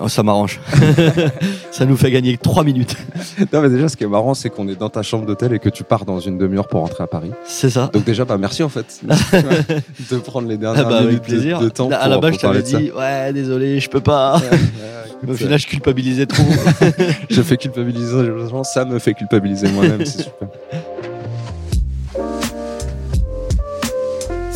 Oh, ça m'arrange. ça nous fait gagner 3 minutes. non, mais déjà, ce qui est marrant, c'est qu'on est dans ta chambre d'hôtel et que tu pars dans une demi-heure pour rentrer à Paris. C'est ça. Donc déjà, bah merci en fait de prendre les Ah dernières bah, avec minutes de- plaisir. De, temps. à la base, je t'avais de dit, ouais, désolé, je peux pas. Au final, je culpabilisais trop. je fais culpabiliser ça me fait culpabiliser moi-même, c'est super.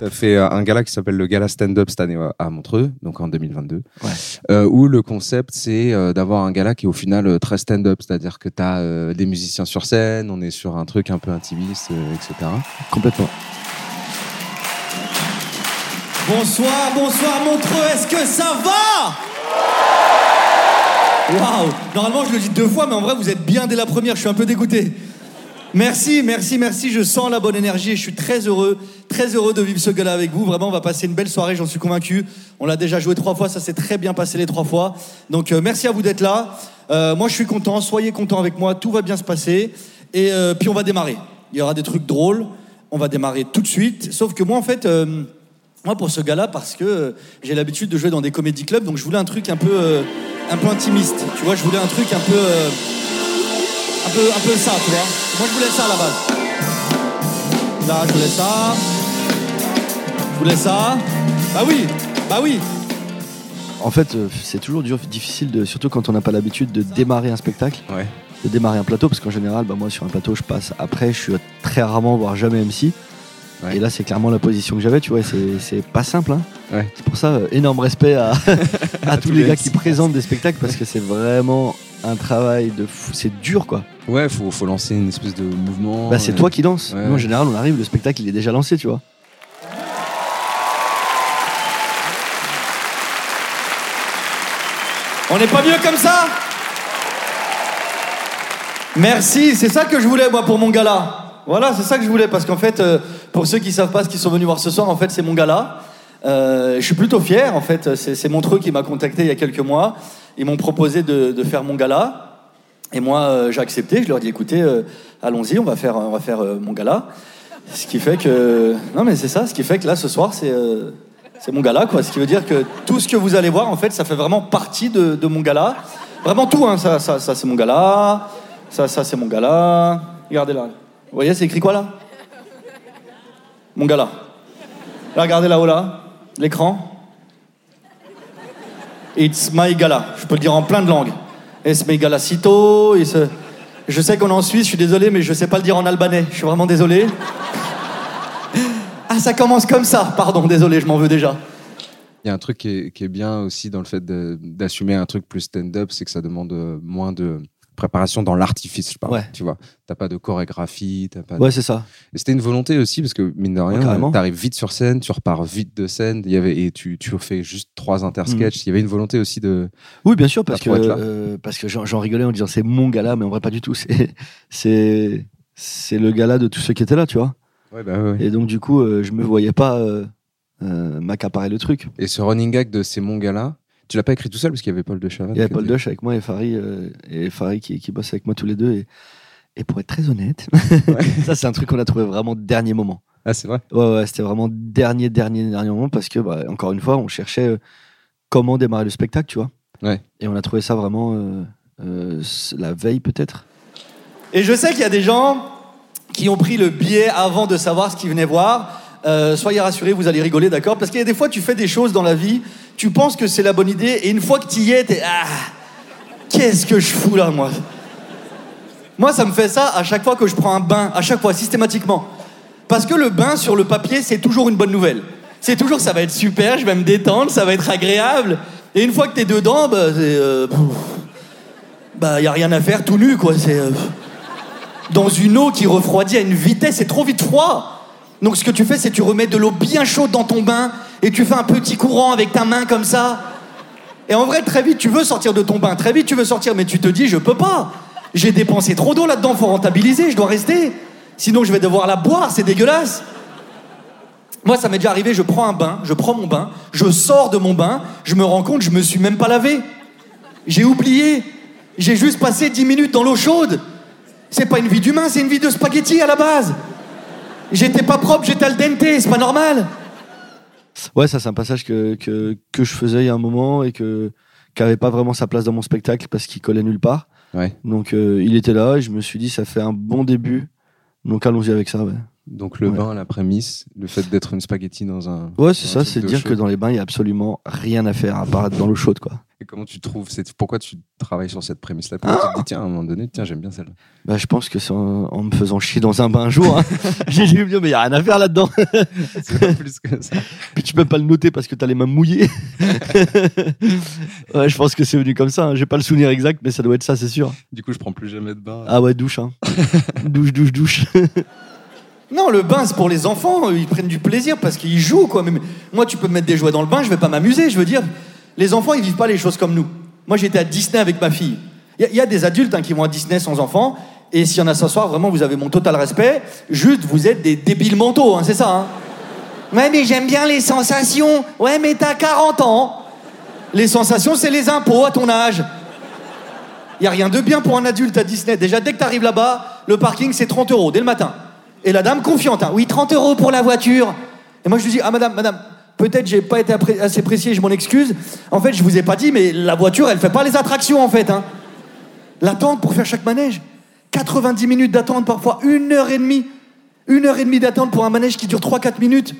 Tu as fait euh, un gala qui s'appelle le Gala Stand-Up cette année euh, à Montreux, donc en 2022, Ouais. euh, où le concept c'est euh, d'avoir un gala qui est au final euh, très stand-up, c'est-à-dire que tu as des musiciens sur scène, on est sur un truc un peu intimiste, euh, etc. Complètement. Bonsoir, bonsoir Montreux, est-ce que ça va? Waouh Normalement je le dis deux fois, mais en vrai vous êtes bien dès la première, je suis un peu dégoûté. Merci, merci, merci, je sens la bonne énergie et je suis très heureux, très heureux de vivre ce gala avec vous. Vraiment, on va passer une belle soirée, j'en suis convaincu. On l'a déjà joué trois fois, ça s'est très bien passé les trois fois. Donc euh, merci à vous d'être là. Euh, moi je suis content, soyez contents avec moi, tout va bien se passer. Et euh, puis on va démarrer. Il y aura des trucs drôles, on va démarrer tout de suite. Sauf que moi en fait... moi, pour ce gars-là, parce que j'ai l'habitude de jouer dans des comédie clubs, donc je voulais un truc un peu, un peu intimiste. Tu vois, je voulais un truc un peu, un peu, un peu ça, tu vois. Moi, je voulais ça à la base. Là, je voulais ça. Je voulais ça. Bah oui, bah oui. En fait, euh, c'est toujours dur, difficile, de, surtout quand on n'a pas l'habitude de démarrer un spectacle, Ouais. de démarrer un plateau, parce qu'en général, bah, moi, sur un plateau, je passe après, je suis très rarement, voire jamais MC. Ouais. Et là, c'est clairement la position que j'avais, tu vois, c'est- c'est pas simple. Hein. Ouais. C'est pour ça, euh, énorme respect à, à tous tous les les gars MC. qui présentent des spectacles, parce que c'est vraiment un travail de fou. C'est dur, quoi. Ouais, faut, faut lancer une espèce de mouvement. Bah, c'est euh, toi qui danses. ouais, Nous, en général, on arrive, le spectacle, il est déjà lancé, tu vois. On n'est pas mieux comme ça? Merci, c'est ça que je voulais moi pour mon gala. Voilà, c'est ça que je voulais parce qu'en fait, euh, pour ceux qui savent pas ce qu'ils sont venus voir ce soir, en fait, c'est mon gala. Euh, je suis plutôt fier, en fait. C'est c'est Montreux qui m'a contacté il y a quelques mois. Ils m'ont proposé de, faire mon gala. Et moi, euh, j'ai accepté. Je leur ai dit, écoutez, euh, allons-y, on va faire, on va faire euh, mon gala. Ce qui fait que... Non, mais c'est ça. Ce qui fait que là, ce soir, c'est... c'est mon gala, quoi. Ce qui veut dire que tout ce que vous allez voir, en fait, ça fait vraiment partie de, mon gala. Vraiment tout, hein. Ça, ça, c'est mon gala. Ça, ça, c'est mon gala. Regardez là. Vous voyez, c'est écrit quoi là? Mon gala. Regardez là-haut là. L'écran. It's my gala. Je peux le dire en plein de langues. Es my galacito. Je sais qu'on est en Suisse, je suis désolé, mais je sais pas le dire en albanais. Je suis vraiment désolé. Ah, ça commence comme ça. Pardon, désolé, je m'en veux déjà. Il y a un truc qui est, bien aussi dans le fait d'assumer un truc plus stand-up, c'est que ça demande euh, moins de préparation dans l'artifice, je parle. Ouais. Tu vois, t'as pas de chorégraphie, t'as pas. de- Ouais, c'est ça. Et c'était une volonté aussi parce que mine de rien, carrément. tu arrives vite sur scène, tu repars vite de scène. Il y avait et tu tu refais juste trois intersketchs. Il y avait une volonté aussi de. Oui, bien sûr, parce que, euh, parce que j'en rigolais en disant c'est mon gala, mais en vrai, pas du tout. C'est- C'est c'est le gala de tous ceux qui étaient là, tu vois. Ouais, bah ouais. Et donc, du coup, euh, je me voyais pas euh, euh, m'accaparer le truc. Et ce running gag de c'est mon gars-là, Tu l'as pas écrit tout seul parce qu'il y avait Paul de Chavannes. Il y avait Paul Dush avec moi et Farid, euh, et Farid qui, qui bosse avec moi tous les deux. Et, et pour être très honnête, ça c'est un truc qu'on a trouvé vraiment dernier moment. Ah, c'est vrai. Ouais, ouais, c'était vraiment dernier, dernier, dernier moment parce que, bah, encore une fois, on cherchait euh, comment démarrer le spectacle, tu vois. Ouais. Et on a trouvé ça vraiment euh, euh, la veille peut-être. Et je sais qu'il y a des gens qui ont pris le billet avant de savoir ce qu'ils venaient voir. Euh, soyez rassurés, vous allez rigoler, d'accord? Parce qu'il y a des fois, tu fais des choses dans la vie, tu penses que c'est la bonne idée, et une fois que tu y es, t'es ah, qu'est-ce que je fous là, moi? Moi, ça me fait ça à chaque fois que je prends un bain, à chaque fois, systématiquement. Parce que le bain sur le papier, c'est toujours une bonne nouvelle. C'est toujours, ça va être super, je vais me détendre, ça va être agréable. Et une fois que t'es dedans, bah, c'est, euh, bah, y a rien à faire, tout nu, quoi. C'est euh, dans une eau qui refroidit à une vitesse, c'est trop vite froid. Donc ce que tu fais, c'est tu remets de l'eau bien chaude dans ton bain et tu fais un petit courant avec ta main comme ça. Et en vrai, très vite, tu veux sortir de ton bain, très vite, tu veux sortir, mais tu te dis, je peux pas. J'ai dépensé trop d'eau là-dedans, faut rentabiliser, je dois rester. Sinon, je vais devoir la boire, c'est dégueulasse. Moi, ça m'est déjà arrivé, je prends un bain, je prends mon bain, je sors de mon bain, je me rends compte, je me suis même pas lavé. J'ai oublié. J'ai juste passé 10 minutes dans l'eau chaude. C'est pas une vie d'humain, c'est une vie de spaghetti à la base. J'étais pas propre, j'étais al dente, c'est pas normal. Ouais, ça c'est un passage que, que, que je faisais il y a un moment et que qui avait pas vraiment sa place dans mon spectacle parce qu'il collait nulle part. Ouais. Donc euh, il était là et je me suis dit ça fait un bon début. Donc allons-y avec ça. Ouais, Donc, le Ouais. bain, la prémisse, le fait d'être une spaghetti dans un. ouais c'est ça, c'est dire que dans les bains il y a absolument rien à faire à part être dans l'eau chaude quoi. Et comment tu trouves cette... Pourquoi tu travailles sur cette prémisse-là? Pourquoi tu te dis, tiens, à un moment donné, tiens, j'aime bien celle-là Bah, je pense que c'est en, en me faisant chier dans un bain un jour. hein. J'ai dit, mais il n'y a rien à faire là-dedans. C'est pas plus que ça. Puis tu peux pas le noter parce que t'as les mains mouillées. ouais, je pense que c'est venu comme ça. hein. J'ai pas le souvenir exact, mais ça doit être ça, c'est sûr. Du coup, je prends plus jamais de bain. Ah ouais, douche. Hein. douche, douche, douche. Non, le bain, c'est pour les enfants, ils prennent du plaisir parce qu'ils jouent, quoi. Mais mais moi, tu peux me mettre des jouets dans le bain, je vais pas m'amuser, je veux dire. Les enfants, ils vivent pas les choses comme nous. Moi, j'étais à Disney avec ma fille. Il y, a- des adultes hein, qui vont à Disney sans enfants, et s'il y en a ce soir, vraiment, vous avez mon total respect. Juste, vous êtes des débiles mentaux, hein, c'est ça, hein. Ouais, mais j'aime bien les sensations. Ouais, mais t'as 40 ans. Les sensations, c'est les impôts à ton âge. Il y a rien de bien pour un adulte à Disney. Déjà, dès que tu arrives là-bas, le parking, c'est 30 euros dès le matin. Et la dame confiante, oui, 30 euros pour la voiture. Et moi, je lui dis, ah madame, madame, peut-être j'ai pas été assez précis, je m'en excuse. En fait, je vous ai pas dit, mais la voiture, elle fait pas les attractions, en fait. Hein. L'attente pour faire chaque manège. 90 minutes d'attente, parfois une heure et demie. Une heure et demie d'attente pour un manège qui dure 3-4 minutes.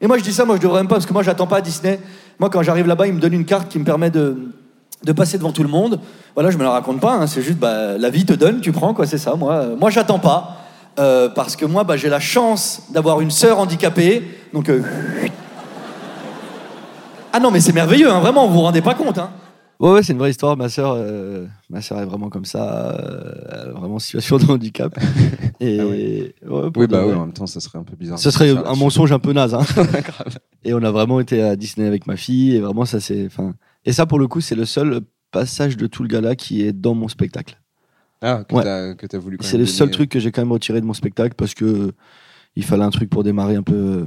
Et moi, je dis ça, moi, je devrais même pas, parce que moi, j'attends pas à Disney. Moi, quand j'arrive là-bas, ils me donnent une carte qui me permet de, de passer devant tout le monde. Voilà, je me la raconte pas, hein, c'est juste, bah, la vie te donne, tu prends, quoi, c'est ça. Moi, euh, moi j'attends pas. euh, parce que moi, bah, j'ai la chance d'avoir une sœur handicapée. Donc. euh, Ah non, mais c'est merveilleux, hein, vraiment, vous vous rendez pas compte. Hein. Ouais, ouais, c'est une vraie histoire. Ma sœur, euh, ma sœur est vraiment comme ça, euh, vraiment en situation de handicap. Et Ah ouais, Oui, bah oui, en même temps, ça serait un peu bizarre. Ce serait un mensonge un peu naze. Hein. Et on a vraiment été à Disney avec ma fille. Et vraiment, ça c'est. Et ça, pour le coup, c'est le seul passage de tout le gala qui est dans mon spectacle. Ah, que Ouais. t'as voulu C'est le seul donner- truc que j'ai quand même retiré de mon spectacle parce que il fallait un truc pour démarrer un peu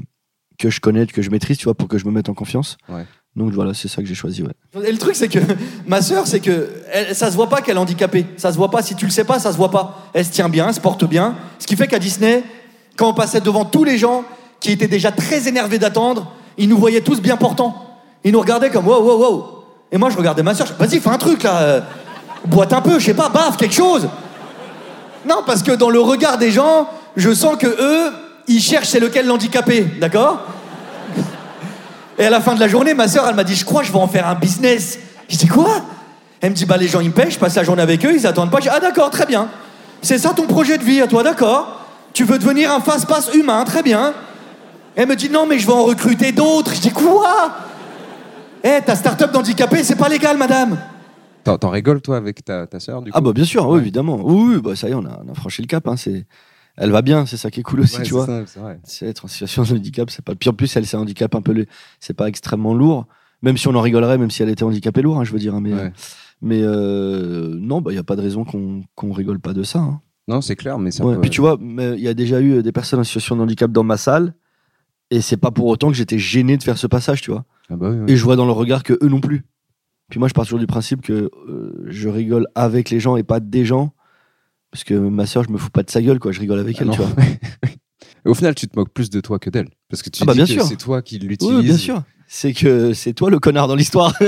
que je connais, que je maîtrise, tu vois, pour que je me mette en confiance. Ouais. Donc voilà, c'est ça que j'ai choisi. Ouais. Et le truc, c'est que ma sœur, c'est que ça se voit pas qu'elle est handicapée. Ça se voit pas. Si tu le sais pas, ça se voit pas. Elle se tient bien, elle se porte bien. Ce qui fait qu'à Disney, quand on passait devant tous les gens qui étaient déjà très énervés d'attendre, ils nous voyaient tous bien portants. Ils nous regardaient comme wow, wow, wow. Et moi, je regardais ma sœur. je- Vas-y, fais un truc là. euh, Boite un peu, je sais pas, baffe, quelque chose. Non, parce que dans le regard des gens, je sens que eux, ils cherchent c'est lequel l'handicapé, d'accord? Et à la fin de la journée, ma sœur, elle m'a dit, je crois que je vais en faire un business. Je dis quoi? Elle me dit, bah les gens ils me pêchent, je passe la journée avec eux, ils attendent pas. Je dis, ah d'accord, très bien. C'est ça ton projet de vie à toi, d'accord? Tu veux devenir un fast-pass humain, très bien. Elle me dit, non mais je vais en recruter d'autres. Je dis, quoi? Eh, ta start-up d'handicapés, c'est pas légal, madame. T'en rigoles, toi, avec ta, ta sœur, du coup? Ah bah bien sûr, oui, évidemment. Oui, oui, bah ça y est, on a, on a franchi le cap. Hein, c'est... Elle va bien, c'est ça qui est cool aussi, Ouais, tu c'est vois. c'est être en situation de handicap, c'est pas pire. En plus, elle, c'est un handicap un peu. le- C'est pas extrêmement lourd. Même si on en rigolerait, même si elle était handicapée lourd, hein, je veux dire. hein, mais Ouais. mais euh, non, il n'y a pas de raison qu'on qu'on rigole pas de ça. hein. Non, c'est clair, mais ça Ouais, peut- Puis tu vois, il y a déjà eu des personnes en situation de handicap dans ma salle. Et c'est pas pour autant que j'étais gêné de faire ce passage, tu vois. Ah bah oui, oui. Et je vois dans le regard que eux non plus. Puis moi, je pars toujours du principe que euh, je rigole avec les gens et pas des gens. Parce que ma sœur, je me fous pas de sa gueule, quoi. Je rigole avec Ah elle, non. tu vois. Au final, tu te moques plus de toi que d'elle. Parce que tu Ah bah, dis bien que c'est toi qui l'utilise. Oui, bien sûr. C'est que c'est toi le connard dans l'histoire.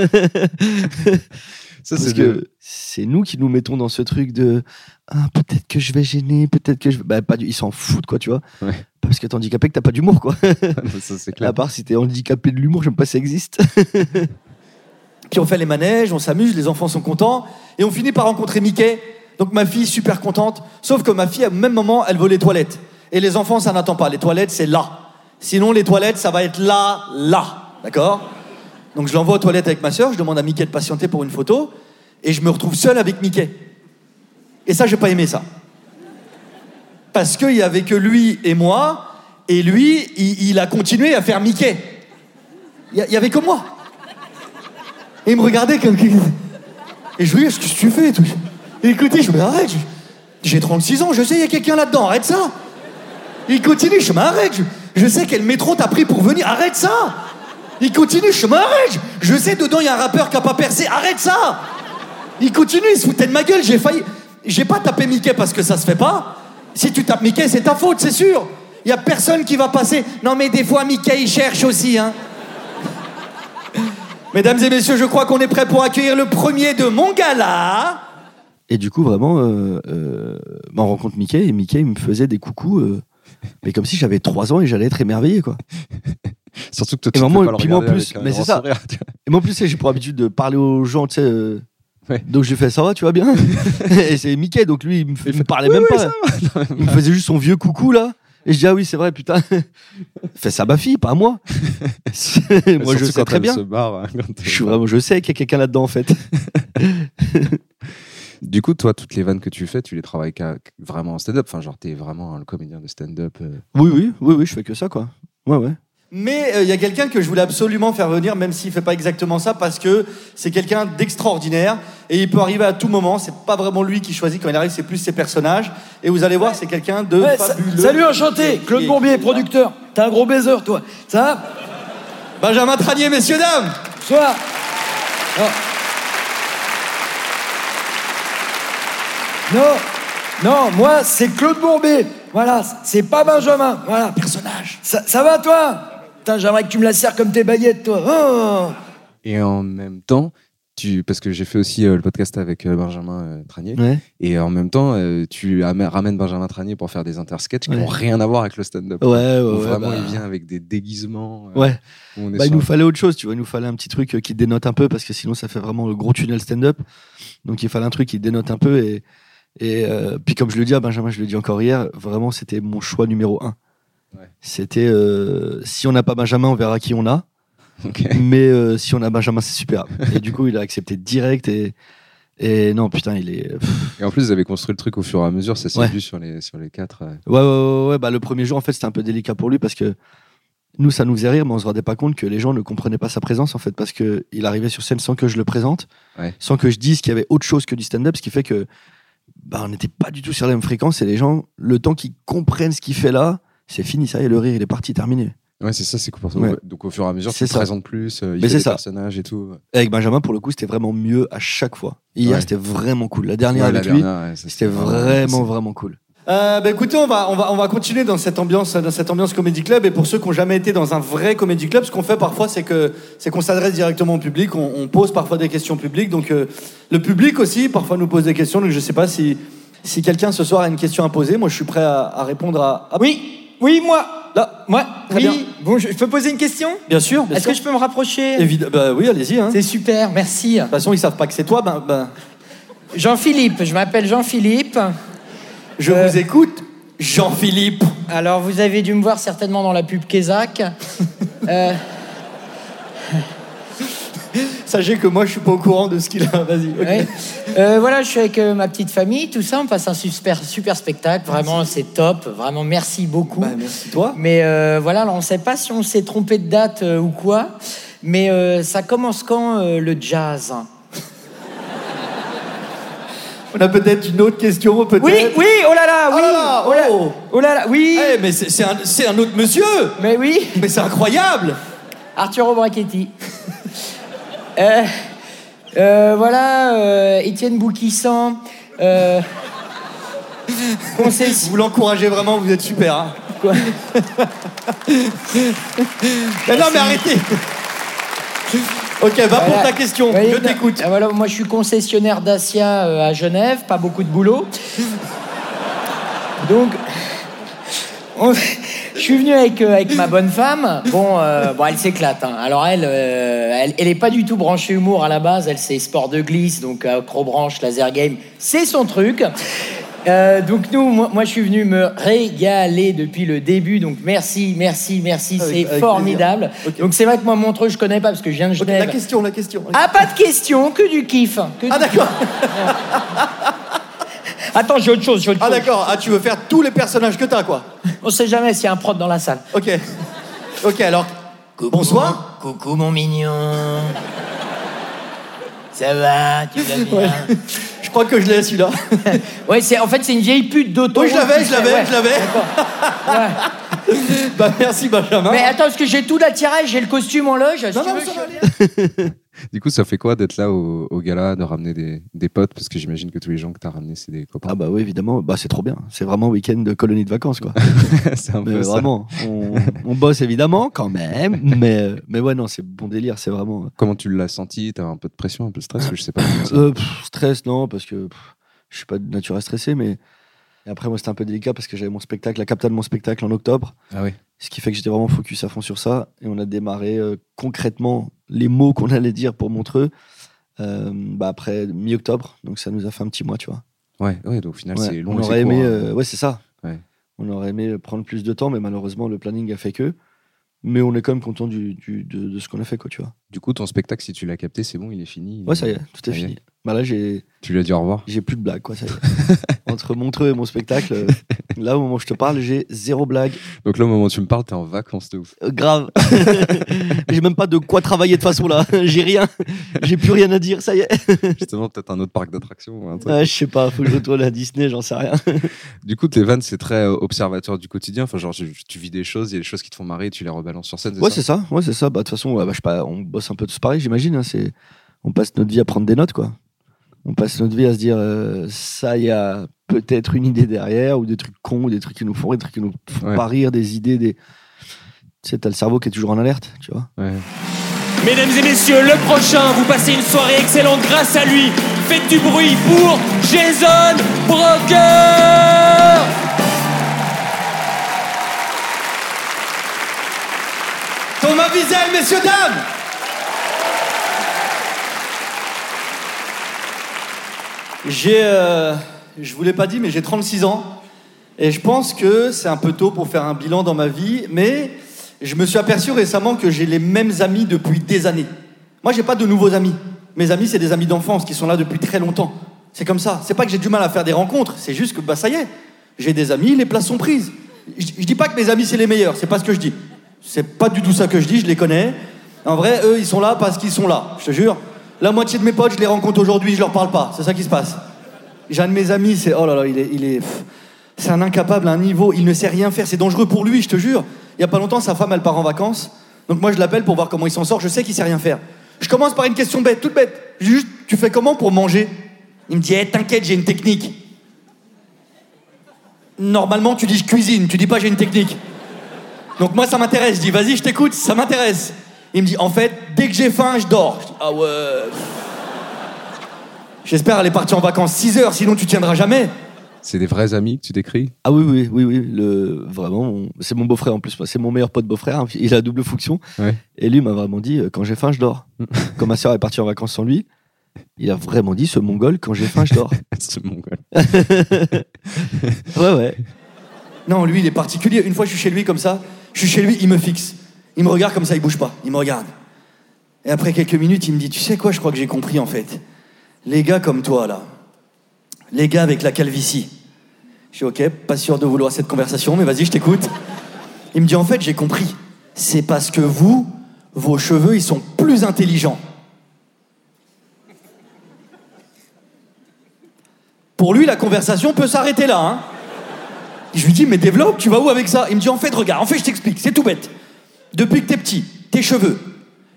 Ça, Parce c'est que c'est nous qui nous mettons dans ce truc de ah, peut-être que je vais gêner, peut-être que je vais. Bah, pas du... Ils s'en foutent, quoi, tu vois. Ouais. Parce que t'es handicapé, que t'as pas d'humour, quoi. ça, c'est clair. À part si t'es handicapé de l'humour, je sais même pas si ça existe. Puis on fait les manèges, on s'amuse, les enfants sont contents, et on finit par rencontrer Mickey. Donc ma fille super contente, sauf que ma fille, au même moment, elle veut les toilettes. Et les enfants, ça n'attend pas. Les toilettes, c'est là. Sinon, les toilettes, ça va être là, là. D'accord? Donc je l'envoie aux toilettes avec ma soeur, je demande à Mickey de patienter pour une photo, et je me retrouve seul avec Mickey. Et ça, j'ai pas aimé ça. Parce qu'il y avait que lui et moi, et lui, il, a continué à faire Mickey. Il y, avait que moi. Et il me regardait comme. Et je lui dis, qu'est-ce que tu fais écoutez, je me dis, arrête, je- j'ai 36 ans, je sais, il y a quelqu'un là-dedans, arrête ça. Il continue, je me dis, arrête, je, je sais quel métro t'as pris pour venir, arrête ça. Il continue, je me dis, arrête, je, je sais, dedans, il y a un rappeur qui a pas percé, arrête ça. Il continue, il se foutait de ma gueule, j'ai failli. J'ai pas tapé Mickey parce que ça se fait pas. Si tu tapes Mickey, c'est ta faute, c'est sûr. Il y a personne qui va passer. Non, mais des fois, Mickey, il cherche aussi, hein. Mesdames et messieurs, je crois qu'on est prêt pour accueillir le premier de mon gala. Et du coup, vraiment, euh, euh, bah, on rencontre Mickey et Mickey il me faisait des coucous, euh, mais comme si j'avais 3 ans et j'allais être émerveillé, quoi. Surtout que toi, Et tu vraiment, peux pas le moi, en plus, mais c'est ça. Et moi, en plus, j'ai pour habitude de parler aux gens, tu sais. euh, Ouais. Donc je lui fais ça va, tu vas bien? Et c'est Mickey, donc lui, il me, fait- il me parlait même pas. il me faisait juste son vieux coucou là. Et je dis ah oui, c'est vrai, putain. Fais ça ma fille, pas à moi. moi, je sais très bien. barre, hein, Je suis vraiment, je sais qu'il y a quelqu'un là-dedans en fait. Du coup, toi, toutes les vannes que tu fais, tu les travailles qu'à- vraiment en stand-up? Enfin, genre, t'es vraiment un comédien de stand-up. euh. Oui, oui, oui, oui, je fais que ça quoi. Ouais, ouais. Mais euh, il y a quelqu'un que je voulais absolument faire venir, même s'il fait pas exactement ça, parce que c'est quelqu'un d'extraordinaire et il peut arriver à tout moment. C'est pas vraiment lui qui choisit quand il arrive, c'est plus ses personnages. Et vous allez voir, c'est quelqu'un de Ouais, sa- fabuleux. salut, enchanté, Claude Bourbier, producteur. T'es un gros baiser, toi. Ça va? Benjamin Tranier, messieurs dames. Bonsoir. Non, non, moi, c'est Claude Bourbier. Voilà, c'est pas Benjamin. Voilà, personnage. Ça, ça va, toi? Putain, j'aimerais que tu me la serres comme tes baguettes, toi. Oh. Et en même temps, tu... parce que j'ai fait aussi euh, le podcast avec euh, Benjamin euh, Tranier. Ouais. Et en même temps, euh, tu am- ramènes Benjamin Tranier pour faire des intersketchs qui n'ont rien à voir avec le stand-up. Ouais, ouais, vraiment, bah. il vient avec des déguisements. euh, Ouais. où on est Bah, il nous un- fallait autre chose, tu vois. Il nous fallait un petit truc euh, qui dénote un peu parce que sinon ça fait vraiment le gros tunnel stand-up. Donc il fallait un truc qui dénote un peu. Et, et euh, puis comme je le dis à Benjamin, je le dis encore hier, vraiment c'était mon choix numéro un. Ouais. C'était euh, si on n'a pas Benjamin, on verra qui on a. Mais euh, si on a Benjamin, c'est super. Et du coup, il a accepté direct. Et, et non, putain, il est. Et en plus, vous avez construit le truc au fur et à mesure. Ça s'est Ouais. vu sur les, sur les quatre. Ouais, ouais, ouais, ouais, Bah, le premier jour, en fait, c'était un peu délicat pour lui parce que nous, ça nous faisait rire, mais on se rendait pas compte que les gens ne comprenaient pas sa présence, en fait, parce que il arrivait sur scène sans que je le présente, Ouais. sans que je dise qu'il y avait autre chose que du stand-up, ce qui fait que bah, on n'était pas du tout sur la même fréquence et les gens, le temps qu'ils comprennent ce qu'il fait là, c'est fini, ça y est, le rire, il est parti, terminé. Ouais, c'est ça, c'est Ouais. Donc au fur et à mesure, tu C'est te ça. présentes plus, euh, il Mais fait des ça. personnages et tout. Avec Benjamin, pour le coup, c'était vraiment mieux à chaque fois. Hier, Ouais. c'était vraiment cool. La dernière Ouais, avec lui, dernière, c'était vraiment, vraiment cool. Euh, bah, écoutez, on va, on, va, on va continuer dans cette ambiance, dans cette ambiance comédie club. Et pour ceux qui n'ont jamais été dans un vrai comédie club, ce qu'on fait parfois, c'est que c'est qu'on s'adresse directement au public. On, on pose parfois des questions publiques. Donc euh, le public aussi, parfois nous pose des questions. Donc je ne sais pas si, si quelqu'un ce soir a une question à poser. Moi, je suis prêt à, à répondre à. à- Oui, oui, moi. Là, Moi, Très oui. bien. Bon, je, peux poser une question? Bien sûr. Est-ce que je peux me rapprocher? Évid- bah oui, allez-y. Hein. De C'est super, merci. toute façon, ils savent pas que c'est toi. Ben, ben, Jean-Philippe, je m'appelle Jean-Philippe. Je Euh. vous écoute, Jean-Philippe. Alors, vous avez dû me voir certainement dans la pub Kézak. Euh, Sachez que moi, je suis pas au courant de ce qu'il a. Vas-y. ok. ouais. Euh, voilà, je suis avec euh, ma petite famille, tout ça. On passe un super, super spectacle. Vraiment, c'est top. Vraiment, merci beaucoup. Bah, merci toi. Mais euh, voilà, alors on ne sait pas si on s'est trompé de date euh, ou quoi. Mais euh, ça commence quand euh, le jazz? On a peut-être une autre question, peut-être. Oui, oui, oh là là, oui, Ah là là, oh, là, oh. oh là là, oui, Eh, mais c'est un, autre monsieur mais oui, Mais c'est incroyable Arturo Brachetti. Euh, Euh, voilà, euh, Étienne. Euh, Vous l'encouragez vraiment, vous êtes super. hein. quoi Mais non, mais arrêtez Ok, va pour ta question, Ouais, je t'écoute. euh, Voilà, moi je suis concessionnaire Dacia euh, à Genève, pas beaucoup de boulot. Donc, on- je suis venu avec, euh, avec ma bonne femme. Bon, euh, bon elle s'éclate. hein. Alors elle, euh, elle, elle est pas du tout branchée humour à la base. Elle c'est sport de glisse, donc acrobranche, laser game, c'est son truc. Euh, donc nous, moi, moi, je suis venu me régaler depuis le début. Donc merci, merci, merci, Avec- c'est formidable. Donc c'est vrai que moi Montreux je connais pas parce que je viens de Genève. la question, la question. Ah, pas de question, que du kiff. que Ah d'accord, Attends, j'ai autre chose, j'ai autre ah chose. d'accord, ah tu veux faire tous les personnages que t'as quoi On sait jamais s'il y a un prod dans la salle. Ok, ok alors, bonsoir. Coucou mon mignon. Ça va, tu vas bien? Je crois que je l'ai celui-là. Ouais, c'est en fait c'est une vieille pute d'auto. Oui, je l'avais, je l'avais, je l'avais. Bah merci Benjamin. Mais attends, parce que j'ai tout l'attirage, j'ai le costume en loge. si non, non, ça va aller. Du coup, ça fait quoi d'être là au, au gala, de ramener des, des potes? Parce que j'imagine que tous les gens que tu as ramenés, c'est des copains. Ah bah oui, évidemment, bah c'est trop bien. C'est vraiment week-end de colonie de vacances, quoi. c'est un Mais peu ça. vraiment, on, on bosse évidemment quand même, mais, mais ouais, non, c'est bon délire, c'est vraiment. Comment tu l'as senti? T'as un peu de pression, un peu de stress Je sais pas. ça- Euh, pff, stress, non, parce que pff, je suis pas de nature à stresser, mais et après, moi, c'était un peu délicat parce que j'avais mon spectacle, la capta de mon spectacle en octobre, Ah oui. ce qui fait que j'étais vraiment focus à fond sur ça. Et on a démarré euh, concrètement les mots qu'on allait dire pour Montreux euh, bah, après mi-octobre, donc ça nous a fait un petit mois, tu vois. Ouais, ouais, donc au final, Ouais, c'est long. on aurait aimé, court, hein. euh, ouais, c'est ça. Ouais. On aurait aimé prendre plus de temps, mais malheureusement, le planning a fait que. Mais on est quand même content du, du- de, de ce qu'on a fait, quoi, tu vois. Du coup, ton spectacle, si tu l'as capté, c'est bon, il est fini. Ouais, ça y est, tout est. fini. Bah là, j'ai Tu lui as dit au revoir j'ai plus de blagues, quoi. Ça y est. Entre Montreux et mon spectacle, euh, là, au moment où je te parle, j'ai zéro blague. Donc là, au moment où tu me parles, t'es en vacances de ouf. Euh, grave. j'ai même pas de quoi travailler de façon là. j'ai rien. J'ai plus rien à dire, ça y est. Justement, peut-être un autre parc d'attractions. Ouais, je sais pas, faut que je retourne à Disney, j'en sais rien. Du coup, tes vannes, c'est très euh, observateur du quotidien. Enfin, genre, tu, tu vis des choses, il y a des choses qui te font marrer, et tu les rebalances sur scène. Ouais, c'est ça. Ouais, c'est ça. Bah, de toute façon, ouais, bah, je sais pas, on bosse un peu tous pareil, j'imagine. hein, c'est, on passe notre vie à prendre des notes, quoi. On passe notre vie à se dire, euh, ça, il y a peut-être une idée derrière, ou des trucs cons, ou des trucs qui nous font rire, des trucs qui nous font Ouais. pas rire, des idées, des. Tu sais, t'as le cerveau qui est toujours en alerte, tu vois. Ouais. Mesdames et messieurs, le prochain, vous passez une soirée excellente grâce à lui. Faites du bruit pour Jason Broker Thomas Wiesel, messieurs, dames J'ai, euh, je vous l'ai pas dit, mais j'ai 36 ans. Et je pense que c'est un peu tôt pour faire un bilan dans ma vie, mais je me suis aperçu récemment que j'ai les mêmes amis depuis des années. Moi, j'ai pas de nouveaux amis. Mes amis, c'est des amis d'enfance qui sont là depuis très longtemps. C'est comme ça. C'est pas que j'ai du mal à faire des rencontres, c'est juste que bah ça y est, j'ai des amis, les places sont prises. Je, je dis pas que mes amis c'est les meilleurs, c'est pas ce que je dis. C'est pas du tout ça que je dis, je les connais. En vrai, eux, ils sont là parce qu'ils sont là, je te jure. La moitié de mes potes, je les rencontre aujourd'hui, je leur parle pas. C'est ça qui se passe. J'ai un de mes amis, c'est oh là là, il est, il est, c'est un incapable à un niveau. Il ne sait rien faire, c'est dangereux pour lui, je te jure. Il y a pas longtemps, sa femme, elle part en vacances. Donc moi, je l'appelle pour voir comment il s'en sort. Je sais qu'il sait rien faire. Je commence par une question bête, toute bête. Juste, tu fais comment pour manger? Il me dit, Eh, t'inquiète, j'ai une technique. Normalement, tu dis je cuisine, tu dis pas j'ai une technique. Donc moi, ça m'intéresse. Je dis, vas-y, je t'écoute, ça m'intéresse. Il me dit, en fait, dès que j'ai faim, je dors. Je dis, ah ouais. J'espère elle est partie en vacances 6 heures, sinon tu tiendras jamais. C'est des vrais amis que tu décris? Ah oui, oui, oui, oui. Le, vraiment, c'est mon beau-frère en plus. C'est mon meilleur pote beau-frère. hein. Il a double fonction. Ouais. Et lui m'a vraiment dit euh, quand j'ai faim, je dors. quand ma soeur est partie en vacances sans lui, il a vraiment dit ce mongol quand j'ai faim, je dors. C'est mon gars. ouais, ouais. Non, lui, il est particulier. Une fois, je suis chez lui comme ça. Je suis chez lui, il me fixe. Il me regarde comme ça, il bouge pas. Il me regarde. Et après quelques minutes, il me dit Tu sais quoi, je crois que j'ai compris en fait. Les gars comme toi, là. Les gars avec la calvitie. Je suis ok, pas sûr de vouloir cette conversation, mais vas-y, je t'écoute. Il me dit En fait, j'ai compris. C'est parce que vous, vos cheveux, ils sont plus intelligents. Pour lui, la conversation peut s'arrêter là, hein. Je lui dis, mais développe, tu vas où avec ça? Il me dit, en fait, regarde, en fait, je t'explique, c'est tout bête. Depuis que t'es petit, tes cheveux,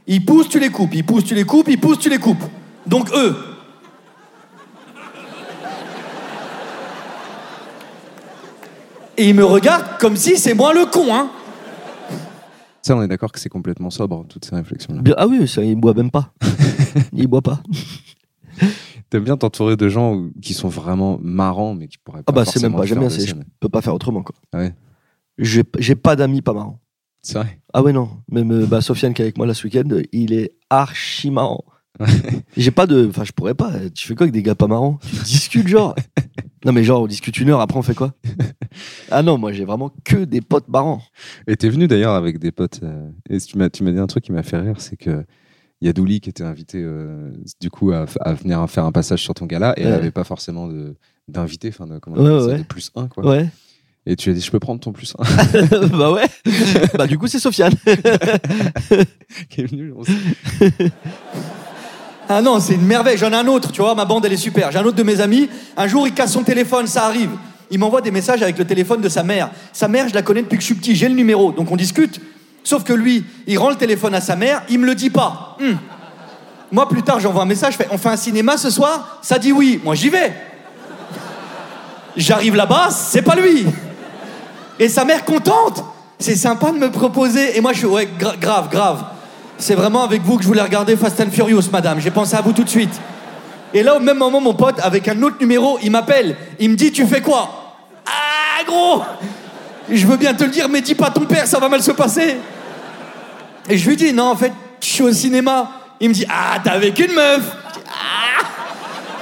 ils poussent, tu les coupes, ils poussent, tu les coupes, ils poussent, tu les coupes. Donc eux. Et il me regarde comme si c'est moi le con, hein. Ça, on est d'accord que c'est complètement sobre, toutes ces réflexions-là. Bien- Ah oui, ça, il boit même pas. il boit pas. T'aimes bien t'entourer de gens où- qui sont vraiment marrants, mais qui pourraient pas Ah bah c'est même forcément pas, j'aime faire bien, de c'est- je scène. peux pas faire autrement quoi. Ah ouais. J'ai j'ai pas d'amis pas marrants. C'est vrai. Ah ouais non, même euh, bah, Sofiane qui est avec moi là ce week-end, il est archi marrant. J'ai pas de, enfin je pourrais pas. Tu fais quoi avec des gars pas marrants? Tu discutes genre Non mais genre on discute une heure après on fait quoi? Ah non moi j'ai vraiment que des potes marrants. Et t'es venu d'ailleurs avec des potes. euh, et tu m'as, tu m'as dit un truc qui m'a fait rire, c'est que il y a Douli qui était invité euh, du coup à, à venir faire un passage sur ton gala et elle Ouais. avait pas forcément de, d'invité, enfin de, comment on Ouais, appelle ça, ouais. de plus un quoi. Ouais. Et tu as dit je peux prendre ton plus bah ouais. bah du coup c'est Sofiane. qui est venu. on s'est- Ah non, c'est une merveille. J'en ai un autre, tu vois, ma bande elle est super. J'ai un autre de mes amis. Un jour, il casse son téléphone, ça arrive. Il m'envoie des messages avec le téléphone de sa mère. Sa mère, je la connais depuis que je suis petit, j'ai le numéro, donc on discute. Sauf que lui, il rend le téléphone à sa mère, il me le dit pas. Hmm. Moi, plus tard, j'envoie un message, je fais On fait un cinéma ce soir? Ça dit oui. Moi, j'y vais. J'arrive là-bas, c'est pas lui. Et sa mère contente. C'est sympa de me proposer. Et moi, je suis Ouais, gra- grave, grave. C'est vraiment avec vous que je voulais regarder Fast and Furious, madame. J'ai pensé à vous tout de suite. Et là, au même moment, mon pote, avec un autre numéro, il m'appelle. Il me dit Tu fais quoi? Ah, gros Je veux bien te le dire, mais dis pas à ton père, ça va mal se passer. Et je lui dis Non, en fait, je suis au cinéma. Il me dit Ah, t'es avec une meuf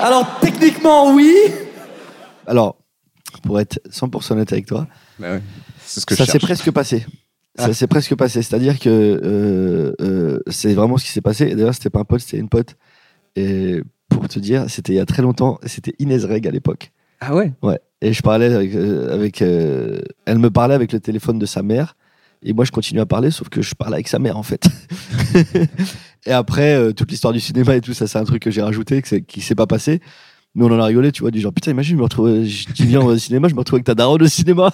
Ah Alors, techniquement, oui. Alors pour être 100% honnête avec toi, Bah ouais. C'est ce que ça s'est presque passé. Ça Ah. s'est presque passé. C'est-à-dire que euh, euh, c'est vraiment ce qui s'est passé. D'ailleurs, c'était pas un pote, c'était une pote. Et pour te dire, c'était il y a très longtemps. C'était Inès Reg à l'époque. Ah ouais? Ouais. Et je parlais avec. euh, avec, elle me parlait avec le téléphone de sa mère. Et moi, je continue à parler, sauf que je parlais avec sa mère, en fait. et après, toute l'histoire du cinéma et tout, ça, c'est un truc que j'ai rajouté, que qui s'est pas passé. Mais on en a rigolé, tu vois, du genre, putain, imagine, je me retrouve, tu viens au cinéma, je me retrouve avec ta daronne au cinéma.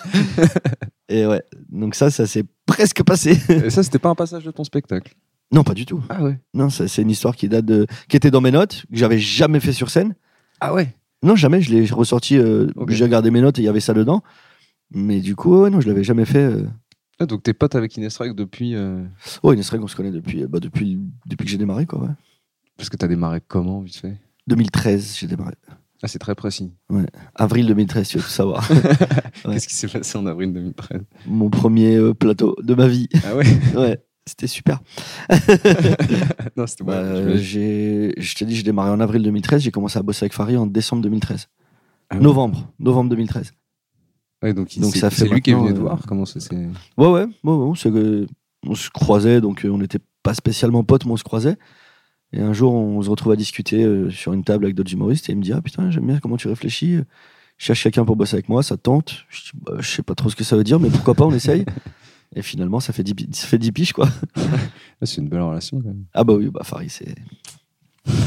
et ouais. Donc ça, ça s'est presque passé. Et ça, c'était pas un passage de ton spectacle? non, pas du tout. Ah ouais. Non, c'est une histoire qui date de, qui était dans mes notes, que j'avais jamais fait sur scène. Ah ouais? Non, jamais. Je l'ai ressorti. euh. J'ai regardé mes notes et il y avait ça dedans. Mais du coup, ouais, non, je l'avais jamais fait. euh. Ah, donc t'es pote avec Inès Reg depuis. euh, Oh, Inès Reg, on se connaît depuis, bah, depuis, depuis que j'ai démarré, quoi. Ouais. Parce que t'as démarré comment, vite fait? 2013, j'ai démarré. Ah, c'est très précis. Avril 2013, tu veux tout savoir. Ouais. Qu'est-ce qui s'est passé en avril 2013 Mon premier euh, plateau de ma vie. Ah ouais? Ouais, c'était super. Non, c'était ouais, euh, je t'ai dit, j'ai démarré en avril 2013. J'ai commencé à bosser avec Farid en décembre 2013. Ah ouais? Novembre, novembre 2013. Ouais, donc, Donc c'est- ça fait c'est lui qui est venu te euh, voir. Comment ça s'est. Ouais, ouais, ouais, ouais, on, se, on se croisait, donc euh, on n'était pas spécialement potes, mais on se croisait. Et un jour, on se retrouve à discuter euh, sur une table avec d'autres humoristes et il me dit Ah putain, j'aime bien comment tu réfléchis. Je cherche quelqu'un pour bosser avec moi, ça te tente? Je dis Bah, Je sais pas trop ce que ça veut dire, mais pourquoi pas, on essaye. et finalement, ça fait 10, pi- ça fait 10 piges, quoi. Ah, c'est une belle relation quand même. Ah bah oui, bah Farid, c'est.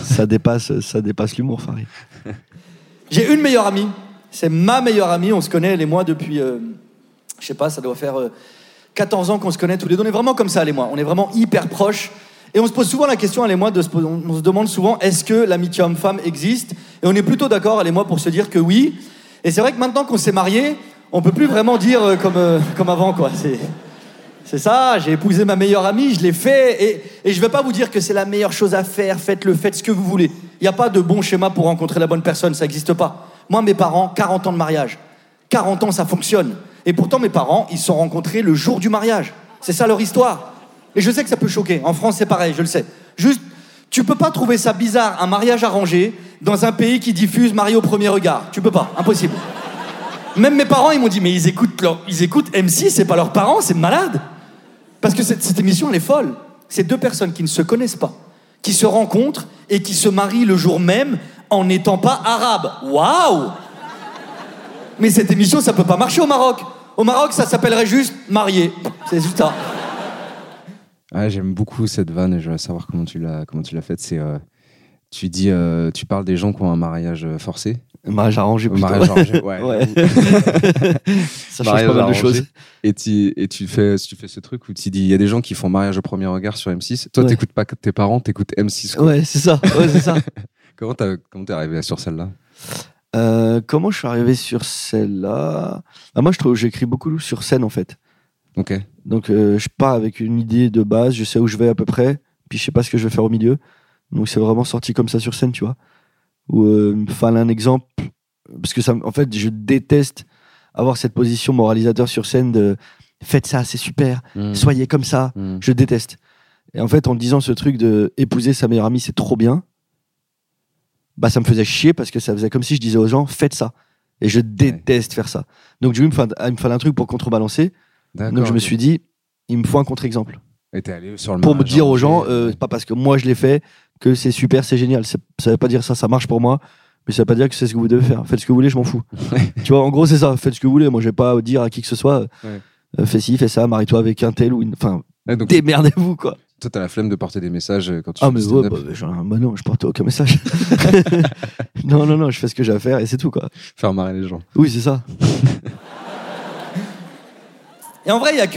Ça dépasse, ça dépasse l'humour, Farid. J'ai une meilleure amie. C'est ma meilleure amie. On se connaît, elle et moi, depuis, euh, je sais pas, ça doit faire euh, 14 ans qu'on se connaît tous les deux. On est vraiment comme ça, elle et moi. On est vraiment hyper proches. Et on se pose souvent la question, elle et moi, on se demande souvent, est-ce que l'amitié homme-femme existe? Et on est plutôt d'accord, elle et moi, pour se dire que oui. Et c'est vrai que maintenant qu'on s'est mariés, on peut plus vraiment dire euh, comme, euh, comme avant, quoi. C'est... C'est ça, j'ai épousé ma meilleure amie, je l'ai fait, et, et je vais pas vous dire que c'est la meilleure chose à faire, faites-le, faites ce que vous voulez. Il n'y a pas de bon schéma pour rencontrer la bonne personne, ça n'existe pas. Moi, mes parents, 40 ans de mariage. 40 ans, ça fonctionne. Et pourtant, mes parents, ils se sont rencontrés le jour du mariage. C'est ça leur histoire. Et je sais que ça peut choquer. En France, c'est pareil, je le sais. Juste, tu peux pas trouver ça bizarre, un mariage arrangé, dans un pays qui diffuse Marie au premier regard. Tu peux pas, impossible. Même mes parents, ils m'ont dit, mais ils écoutent, leur- ils écoutent M6, c'est pas leurs parents, c'est malade. Parce que cette, cette émission, elle est folle. C'est deux personnes qui ne se connaissent pas, qui se rencontrent et qui se marient le jour même en n'étant pas arabes. Waouh Mais cette émission, ça peut pas marcher au Maroc. Au Maroc, ça s'appellerait juste marié. C'est juste ça. Ah, j'aime beaucoup cette vanne et je veux savoir comment tu l'as comment tu l'as faite. C'est euh, tu dis euh, tu parles des gens qui ont un mariage euh, forcé Mariage arrangé plutôt. Mariage arrangé, ouais. Ouais. Ça change pas mal de choses. Et, tu, et tu, fais, tu fais ce truc où tu dis il y a des gens qui font mariage au premier regard sur M6. Toi, Ouais. t'écoutes pas tes parents, t'écoutes M6. quoi. Ouais, c'est ça. Ouais, c'est ça. Comment t'as- comment t'es arrivé sur celle-là? Euh, comment je suis arrivé sur celle-là? Ah, Moi, je trouve j'écris beaucoup sur scène en fait. Donc, euh, je pars avec une idée de base, je sais où je vais à peu près, puis je sais pas ce que je vais faire au milieu. Donc, c'est vraiment sorti comme ça sur scène, tu vois. Ou euh, il me fallait un exemple, parce que ça, en fait, je déteste avoir cette position moralisateur sur scène de faites ça, c'est super, Mm. soyez comme ça. Mm. Je déteste. Et en fait, en disant ce truc de épouser sa meilleure amie, c'est trop bien, bah ça me faisait chier parce que ça faisait comme si je disais aux gens faites ça. Et je déteste faire ça. Donc, du coup, il me fallait un truc pour contrebalancer. Donc, je me suis dit, il me faut un contre-exemple. Et t'es allé sur le Pour me dire aux gens, euh, c'est pas parce que moi je l'ai fait que c'est super, c'est génial. Ça veut pas dire ça, ça marche pour moi. Mais ça veut pas dire que c'est ce que vous devez faire. Faites ce que vous voulez, je m'en fous. tu vois, en gros, c'est ça. Faites ce que vous voulez. Moi, je vais pas dire à qui que ce soit, Ouais. euh, fais ci, fais ça, marie-toi avec un tel ou une. Enfin, démerdez-vous, quoi. toi, t'as la flemme de porter des messages euh, quand tu Ah, fais mais ouais, bah, genre, bah non, je porte aucun message. non, non, non, je fais ce que j'ai à faire et c'est tout, quoi. Faire marrer les gens. Oui, c'est ça. Et en vrai, il n'y a,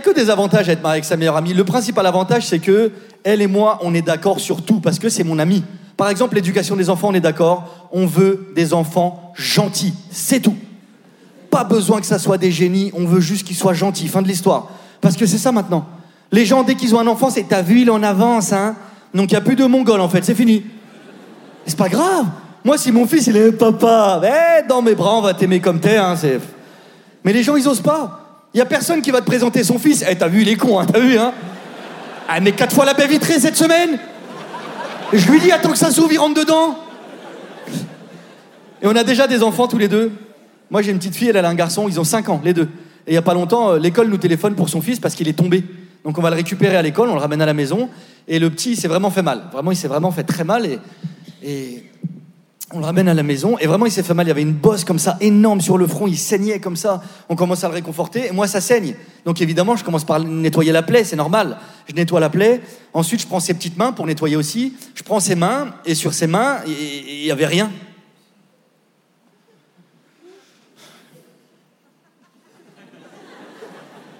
que, des avantages à être marié avec sa meilleure amie. Le principal avantage, c'est que elle et moi, on est d'accord sur tout parce que c'est mon amie. Par exemple, l'éducation des enfants, on est d'accord. On veut des enfants gentils. C'est tout. Pas besoin que ça soit des génies. On veut juste qu'ils soient gentils. Fin de l'histoire. Parce que c'est ça maintenant. Les gens, dès qu'ils ont un enfant, c'est t'as vu, il en avance, hein. Donc il n'y a plus de mongols en fait. C'est fini. C'est pas grave. Moi, si mon fils, il est papa, eh, dans mes bras, on va t'aimer comme t'es, hein. Mais les gens, ils osent pas. Il y a personne qui va te présenter son fils. Eh, t'as vu, il est con, hein, t'as vu, hein Ah, mais quatre fois la baie vitrée cette semaine Je lui dis, attends que ça s'ouvre, il rentre dedans. Et on a déjà des enfants tous les deux. Moi, j'ai une petite fille, elle, a un garçon, ils ont 5 ans, les deux. Et il y a pas longtemps, euh, l'école nous téléphone pour son fils parce qu'il est tombé. Donc on va le récupérer à l'école, on le ramène à la maison. Et le petit, il s'est vraiment fait mal. Vraiment, il s'est vraiment fait très mal. Et on le ramène à la maison et vraiment il s'est fait mal. Il y avait une bosse comme ça énorme sur le front, il saignait comme ça. On commence à le réconforter et moi ça saigne. Donc évidemment je commence par nettoyer la plaie, c'est normal. Je nettoie la plaie. Ensuite je prends ses petites mains pour nettoyer aussi. Je prends ses mains et sur ses mains il y avait rien.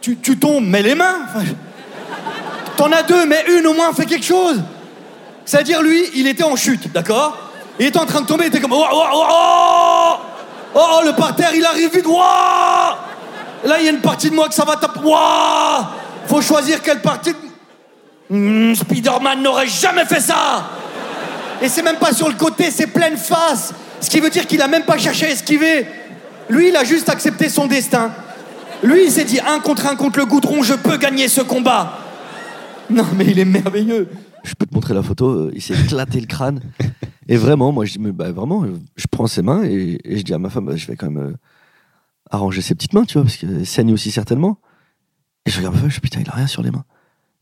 Tu, tu tombes, mets les mains. T'en as deux, mais une au moins, fais quelque chose. C'est-à-dire, lui, il était en chute, d'accord? Il était en train de tomber, il était comme. Oh, oh, oh, oh Oh, oh, le parterre, il arrive vite. Oh Là, il y a une partie de moi que ça va taper. Oh Faut choisir quelle partie. de- Hmm, Spider-Man n'aurait jamais fait ça Et c'est même pas sur le côté, c'est pleine face. Ce qui veut dire qu'il a même pas cherché à esquiver. Lui, il a juste accepté son destin. Lui, il s'est dit un contre un contre le goudron, je peux gagner ce combat. Non, mais il est merveilleux. Je peux te montrer la photo, euh, il s'est éclaté le crâne. Et vraiment, moi, je dis, mais bah, vraiment, je prends ses mains et, je dis à ma femme, bah, je vais quand même euh, arranger ses petites mains, tu vois, parce qu'elle saigne aussi certainement. Et je regarde ma femme, je dis, putain, il a rien sur les mains.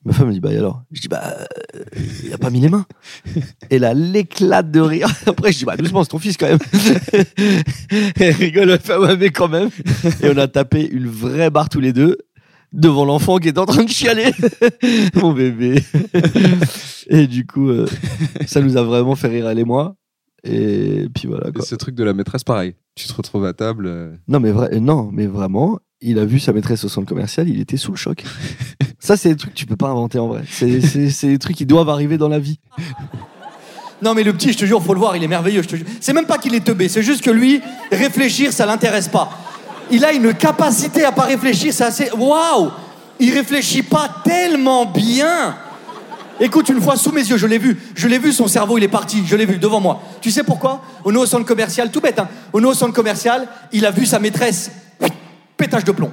Ma femme me dit, bah et alors? Je dis, bah, euh, il a pas mis les mains. Et là, l'éclate de rire. Après, je dis, bah, doucement, c'est ton fils quand même. Elle rigole, elle fait, ouais, mais quand même. Et on a tapé une vraie barre tous les deux devant l'enfant qui est en train de chialer. Mon bébé. Et du coup, euh, ça nous a vraiment fait rire, elle et moi. Et puis voilà. Et Quoi. ce truc de la maîtresse, pareil. Tu te retrouves à table. euh, Non, mais vrai, non, mais vraiment, il a vu sa maîtresse au centre commercial, il était sous le choc. ça, c'est des trucs que tu peux pas inventer en vrai. C'est, c'est, c'est des trucs qui doivent arriver dans la vie. Non, mais le petit, je te jure, faut le voir, il est merveilleux. Je te jure. C'est même pas qu'il est teubé, c'est juste que lui, réfléchir, ça l'intéresse pas. Il a une capacité à pas réfléchir, c'est assez. Waouh Il réfléchit pas tellement bien. Écoute, une fois sous mes yeux, je l'ai vu. Je l'ai vu, son cerveau, il est parti. Je l'ai vu devant moi. Tu sais pourquoi? Au nouveau centre commercial, tout bête, hein. Au nouveau centre commercial, il a vu sa maîtresse. Pétage de plomb.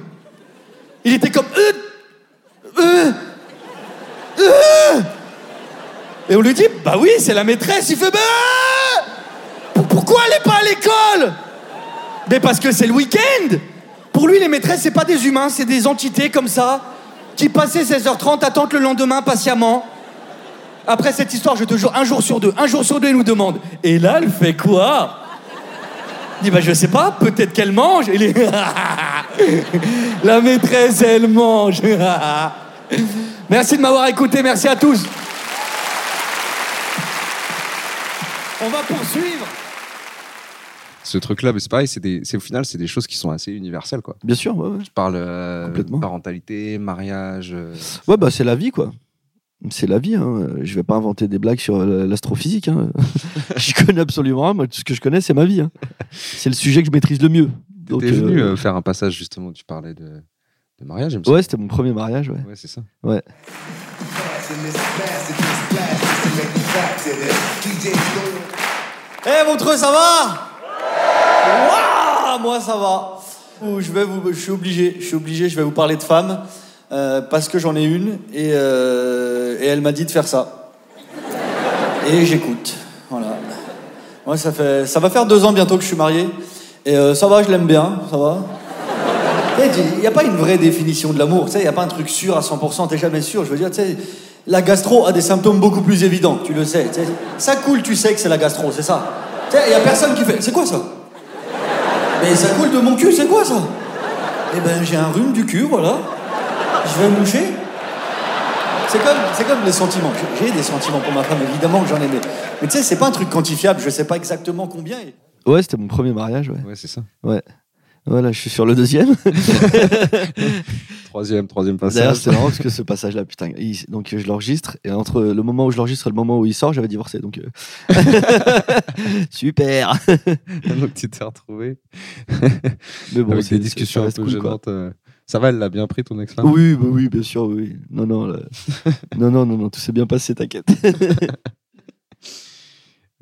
Il était comme. Euh, euh, euh. Et on lui dit, bah oui, c'est la maîtresse. Il fait, bah pour- Pourquoi elle n'est pas à l'école? Mais parce que c'est le week-end. Pour lui, les maîtresses, c'est pas des humains, c'est des entités comme ça, qui passaient 16h30, attendent le lendemain patiemment. Après cette histoire, je te jure, un jour sur deux, un jour sur deux, il nous demande, et là, elle fait quoi? Il dit, bah je sais pas, peut-être qu'elle mange. Et la maîtresse, elle mange. merci de m'avoir écouté, merci à tous. On va poursuivre. ce truc-là, mais c'est pareil, c'est des, c'est au final, c'est des choses qui sont assez universelles, quoi. Bien sûr, ouais, ouais. Tu parles euh, Complètement. parentalité, mariage. euh, Ouais, bah c'est la vie, quoi. C'est la vie. Hein. Je vais pas inventer des blagues sur euh, l'astrophysique. Hein. je connais absolument rien. Moi, tout ce que je connais, c'est ma vie. hein. C'est le sujet que je maîtrise le mieux. Donc, T'es venu euh, euh, faire un passage justement où tu parlais de, de mariage. Ouais, c'était mon premier mariage. Ouais. Ouais, c'est ça. Ouais. Eh Montreux, ça va? Moi, ça va. Ouh, Je, vais vous, je suis obligé, je suis obligé, je vais vous parler de femmes euh, parce que j'en ai une et, euh, et elle m'a dit de faire ça. Et j'écoute. Voilà. Moi, ça, fait, ça va faire deux ans bientôt que je suis marié et euh, ça va, je l'aime bien, ça va. Il n'y a pas une vraie définition de l'amour, il n'y a pas un truc sûr à 100%, t'es jamais sûr. Je veux dire, la gastro a des symptômes beaucoup plus évidents, tu le sais. Ça coule, tu sais que c'est la gastro, c'est ça. Il n'y a personne qui fait. C'est quoi ça? Mais ça coule de mon cul, c'est quoi ça? Eh ben, j'ai un rhume du cul, voilà. Je vais me moucher. C'est comme, c'est comme les sentiments. J'ai des sentiments pour ma femme, évidemment que j'en ai, mais, mais tu sais, c'est pas un truc quantifiable, je sais pas exactement combien. et- Ouais, c'était mon premier mariage. Ouais. Ouais, c'est ça. Ouais. Voilà, je suis sur le deuxième. Troisième, troisième D'ailleurs, passage. c'est marrant parce que ce passage-là, putain, il- donc je l'enregistre et entre le moment où je l'enregistre et le moment où il sort, j'avais divorcé. Donc euh, super. Donc tu t'es retrouvé Mais bon, avec c'est- des discussions un peu cool, gênantes. euh. Ça va, elle l'a bien pris ton ex-femme Oui, bah oui, bien sûr, oui. Non, non, là- non, non, non, non, tout s'est bien passé, t'inquiète.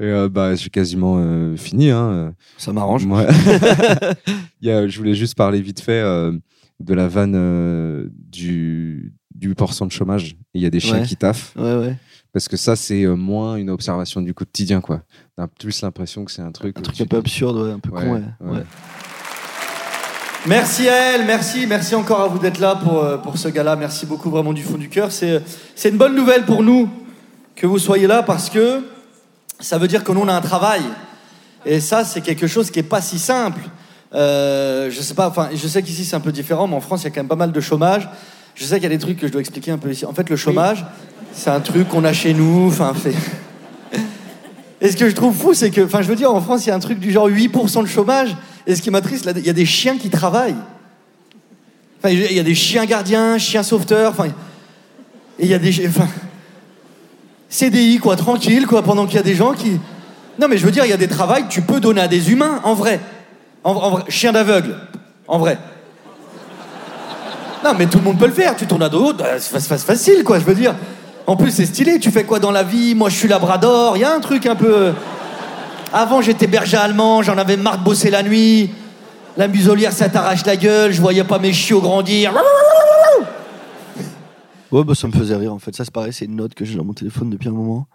Et euh, bah, j'ai quasiment euh, fini. Hein. Ça m'arrange. A- je voulais juste parler vite fait euh, de la vanne euh, du, du 8% de chômage. Il y a des chiens Ouais. qui taffent. Ouais, ouais. Parce que ça, c'est euh, moins une observation du quotidien. quoi. T'as plus l'impression que c'est un truc. Un truc un peu absurde, ouais, un peu Ouais, con, ouais. Merci à elle, merci, merci encore à vous d'être là pour, euh, pour ce gala. Merci beaucoup vraiment du fond du cœur. C'est, c'est une bonne nouvelle pour nous que vous soyez là parce que ça veut dire que nous on a un travail. Et ça, c'est quelque chose qui est pas si simple. Euh, je sais pas, enfin, je sais qu'ici c'est un peu différent, mais en France il y a quand même pas mal de chômage. Je sais qu'il y a des trucs que je dois expliquer un peu ici. En fait, le chômage, c'est un truc qu'on a chez nous. Enfin, fait. Et ce que je trouve fou, c'est que, enfin, je veux dire, en France, il y a un truc du genre 8% de chômage. Et ce qui m'attriste, il y a des chiens qui travaillent. Enfin, il y a des chiens gardiens, chiens sauveteurs. Enfin, il y a des, enfin, CDI quoi, tranquille quoi, pendant qu'il y a des gens qui. Non, mais je veux dire, il y a des travails que tu peux donner à des humains, en vrai. En, vrai, chien d'aveugle, en vrai. Non, mais tout le monde peut le faire. Tu tournes à dos, bah, c'est facile, quoi, je veux dire. En plus, c'est stylé. Tu fais quoi dans la vie? Moi, je suis labrador. Il y a un truc un peu. Avant, j'étais berger allemand. J'en avais marre de bosser la nuit. La muselière, ça t'arrache la gueule. Je voyais pas mes chiots grandir. Ouais, bah, ça me faisait rire en fait. Ça, c'est pareil, c'est une note que j'ai dans mon téléphone depuis un moment.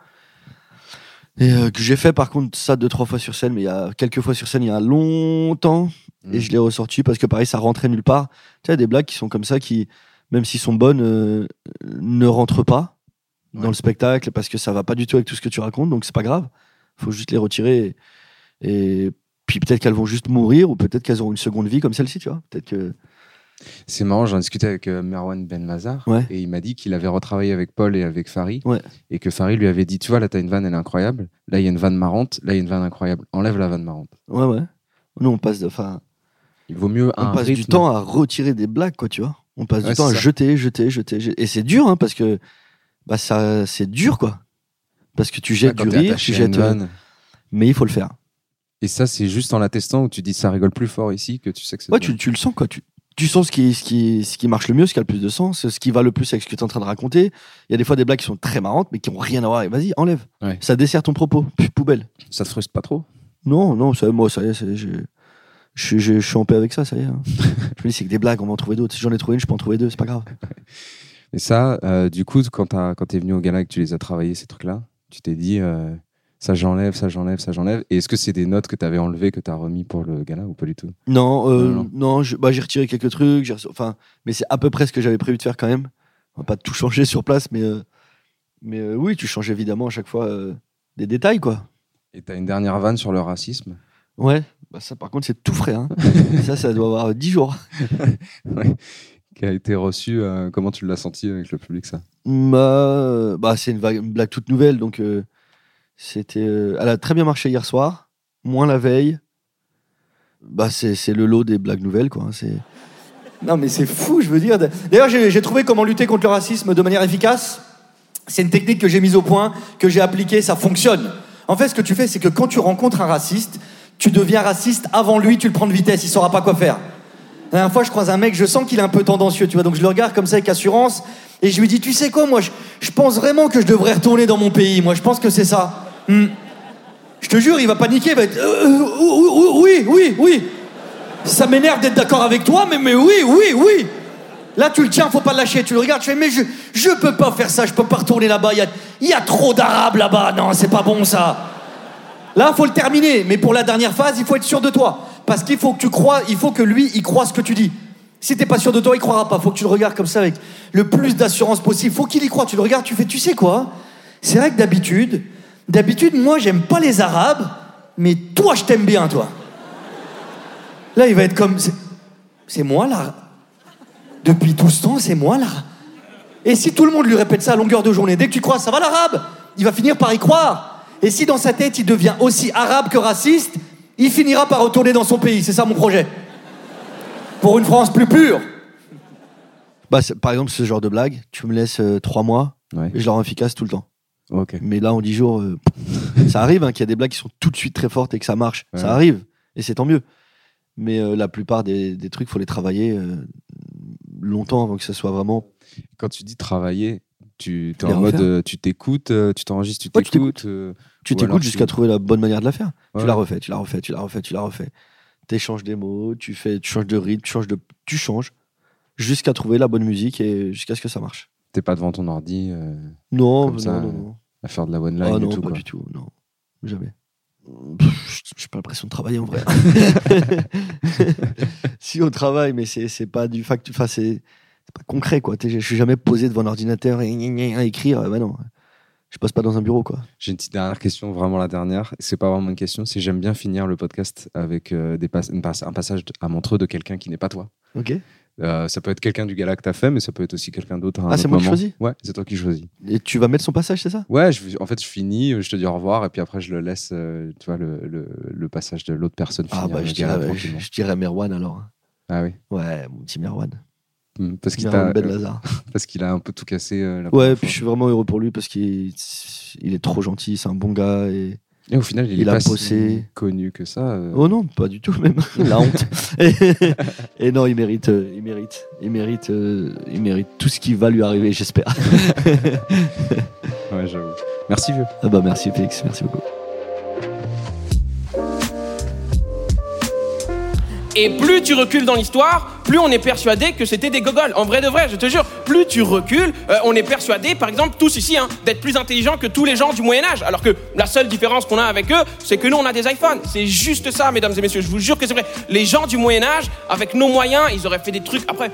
Et euh, que j'ai fait par contre ça deux, trois fois sur scène, mais il y a quelques fois sur scène il y a longtemps. Et Mm. je l'ai ressorti parce que pareil, ça rentrait nulle part. Tu sais, des blagues qui sont comme ça, qui, même s'ils sont bonnes, euh, ne rentrent pas dans le spectacle parce que ça va pas du tout avec tout ce que tu racontes, donc c'est pas grave. Faut juste les retirer. Et, et puis peut-être qu'elles vont juste mourir ou peut-être qu'elles auront une seconde vie comme celle-ci, tu vois. Peut-être que. C'est marrant, j'en discutais avec euh, Merwan Ben Mazar Ouais. et il m'a dit qu'il avait retravaillé avec Paul et avec Farid Ouais. et que Farid lui avait dit Tu vois, là, t'as une vanne, elle est incroyable. Là, il y a une vanne marrante. Là, il y a une vanne incroyable. Enlève la vanne marrante. Ouais, ouais. Nous, on passe de. Enfin, Il vaut mieux on un passe du temps à retirer des blagues, quoi, tu vois. On passe Ouais, du temps à ça. jeter, jeter, jeter, jeter. Et c'est dur, hein, parce que bah, ça, c'est dur, quoi. Parce que tu jettes du rire, tu une jettes. euh. Mais il faut le faire. Et ça, c'est juste en l'attestant où tu dis ça rigole plus fort ici que tu sais que c'est. Ouais, tu, tu le sens, quoi. Tu, tu sens ce qui, ce, qui, ce qui marche le mieux, ce qui a le plus de sens, ce qui va le plus avec ce que tu es en train de raconter. Il y a des fois des blagues qui sont très marrantes, mais qui n'ont rien à voir. Et Vas-y, enlève. Ouais. Ça dessert ton propos. Puis poubelle. Ça te frustre pas trop? Non, non, ça, moi, ça y est, ça y est, j'ai- je, je, je suis en paix avec ça, ça y est. hein. je me dis, c'est que des blagues, on va en trouver d'autres. Si j'en ai trouvé une, je peux en trouver deux, c'est pas grave. Et ça, euh, du coup, quand quand t'es venu au gala et que tu les as travaillés, ces trucs-là, tu t'es dit euh, ça j'enlève, ça j'enlève, ça j'enlève. Et est-ce que c'est des notes que t'avais enlevées que t'as remis pour le gala ou pas du tout? Non, euh, Non, non. bah, j'ai retiré quelques trucs, enfin, mais c'est à peu près ce que j'avais prévu de faire quand même. On va pas tout changer sur place, mais, euh, mais euh, oui, tu changes évidemment à chaque fois des détails, quoi. Et t'as une dernière vanne sur le racisme? Ouais, bah, ça par contre c'est tout frais. Hein. ça, ça doit avoir 10 jours. Ouais. Qui a été reçue. euh, comment tu l'as senti avec le public, ça? Bah, bah, c'est une, vague- une blague toute nouvelle, donc euh, c'était. euh, elle a très bien marché hier soir, moins la veille. Bah, c'est le lot des blagues nouvelles, quoi. C'est. Non, mais c'est fou, je veux dire. D'ailleurs, j'ai j'ai trouvé comment lutter contre le racisme de manière efficace. C'est une technique que j'ai mise au point, que j'ai appliquée, ça fonctionne. En fait, ce que tu fais, c'est que quand tu rencontres un raciste, tu deviens raciste avant lui, tu le prends de vitesse, il saura pas quoi faire. La dernière fois, je croise un mec, je sens qu'il est un peu tendancieux, tu vois, donc je le regarde comme ça avec assurance, et je lui dis, tu sais quoi, moi, je, pense vraiment que je devrais retourner dans mon pays, moi, je pense que c'est ça. Hmm. Je te jure, il va paniquer, il va être, Euh, euh, oui, oui, oui. Ça m'énerve d'être d'accord avec toi, mais, mais oui, oui, oui. Là, tu le tiens, faut pas le lâcher. Tu le regardes, tu fais, mais je, je peux pas faire ça, je peux pas retourner là-bas. Il y a trop d'arabes là-bas. Non, c'est pas bon ça. Là, faut le terminer. Mais pour la dernière phase, il faut être sûr de toi. Parce qu'il faut que tu crois, il faut que lui, il croit ce que tu dis. Si t'es pas sûr de toi, il croira pas. Faut que tu le regardes comme ça avec le plus d'assurance possible. Faut qu'il y croit. Tu le regardes, tu fais, tu sais quoi? C'est vrai que d'habitude, d'habitude, moi, j'aime pas les arabes, mais toi, je t'aime bien, toi. Là, il va être comme, c'est- moi là. Depuis tout ce temps, c'est moi là. Et si tout le monde lui répète ça à longueur de journée, dès que tu crois, ça va l'arabe, il va finir par y croire. Et si dans sa tête, il devient aussi arabe que raciste, il finira par retourner dans son pays. C'est ça mon projet. Pour une France plus pure. Bah, par exemple, ce genre de blague, tu me laisses euh, trois mois, Ouais. et je la rends efficace tout le temps. Ok. Mais là, en dix jours, euh, ça arrive hein, qu'il y a des blagues qui sont tout de suite très fortes et que ça marche. Ouais. Ça arrive, et c'est tant mieux. Mais euh, la plupart des, des trucs, faut les travailler euh, longtemps avant que ça soit vraiment. Quand tu dis travailler, tu es en mode, refaire. euh, tu t'écoutes, euh, tu t'enregistres, tu Ouais, tu t'écoutes. euh, Tu t'écoutes jusqu'à trouver la bonne manière de la faire. Ouais. Tu la refais, tu la refais, tu la refais, tu la refais. T'échanges des mots, tu fais, tu changes de rythme, tu changes de, tu changes jusqu'à trouver la bonne musique et jusqu'à ce que ça marche. T'es pas devant ton ordi euh, Non, Comme non, ça, non, non. à faire de la one Ah line non, et tout. pas quoi. du tout, non, jamais. J'ai pas l'impression de travailler en vrai. si on travaille, mais c'est pas du fact, enfin c'est pas concret quoi. Je suis jamais posé devant un ordinateur et gna, écrire. Bah non, je passe pas dans un bureau quoi. J'ai une petite dernière question, vraiment la dernière. C'est pas vraiment une question, c'est j'aime bien finir le podcast avec euh, des pas- un passage à Montreux de quelqu'un qui n'est pas toi. Ok. Euh, ça peut être quelqu'un du gala que t'as fait, mais ça peut être aussi quelqu'un d'autre. à Ah, c'est moi qui choisis Ouais, c'est toi qui choisis. Et tu vas mettre son passage, c'est ça? Ouais, je, en fait, je finis, je te dis au revoir, et puis après, je le laisse, euh, tu vois, le, le, le passage de l'autre personne Ah finir bah je dirais, je dirais Merwan alors. Ah oui, Ouais, mon petit Merwan. Parce qu'il t'a- Ben parce qu'il a un peu tout cassé. euh, la Ouais, puis fois. je suis vraiment heureux pour lui parce qu'il il est trop gentil, c'est un bon gars et Et au final, il, il est a pas si connu que ça. euh. Oh non, pas du tout même. La honte. Et, et non, il mérite, euh, il mérite, il mérite, euh, il mérite tout ce qui va lui arriver, j'espère. Ouais, j'avoue. Merci, vieux. ah bah merci Félix, merci beaucoup. Et plus tu recules dans l'histoire, plus on est persuadé que c'était des gogoles. En vrai de vrai, je te jure, plus tu recules, euh, on est persuadé, par exemple, tous ici, hein, d'être plus intelligents que tous les gens du Moyen-Âge. Alors que la seule différence qu'on a avec eux, c'est que nous, on a des iPhones. C'est juste ça, mesdames et messieurs. Je vous jure que c'est vrai. Les gens du Moyen-Âge, avec nos moyens, ils auraient fait des trucs. Après,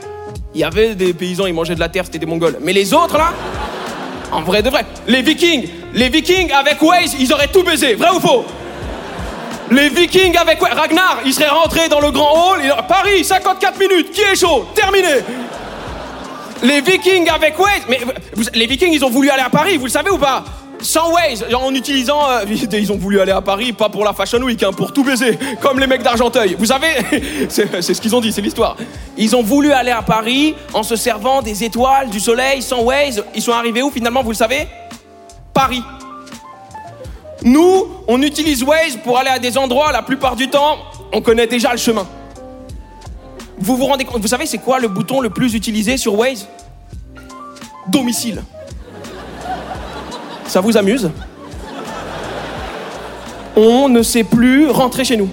il y avait des paysans, ils mangeaient de la terre, c'était des Mongols. Mais les autres, là, en vrai de vrai, les Vikings, les Vikings avec Waze, ils auraient tout baisé. Vrai ou faux? Les Vikings avec Ragnar, il serait rentré dans le grand hall. Paris, 54 minutes. Qui est chaud? Terminé. Les Vikings avec Waze, mais les Vikings, ils ont voulu aller à Paris, vous le savez ou pas? Sans Waze, en utilisant, euh, ils ont voulu aller à Paris, pas pour la Fashion Week, hein, pour tout baiser, comme les mecs d'Argenteuil. Vous savez, c'est ce qu'ils ont dit, c'est l'histoire. Ils ont voulu aller à Paris en se servant des étoiles, du soleil, sans Waze. Ils sont arrivés où finalement, vous le savez? Paris. Nous, on utilise Waze pour aller à des endroits, la plupart du temps, on connaît déjà le chemin. Vous vous rendez compte, vous savez c'est quoi le bouton le plus utilisé sur Waze? Domicile. Ça vous amuse? On ne sait plus rentrer chez nous.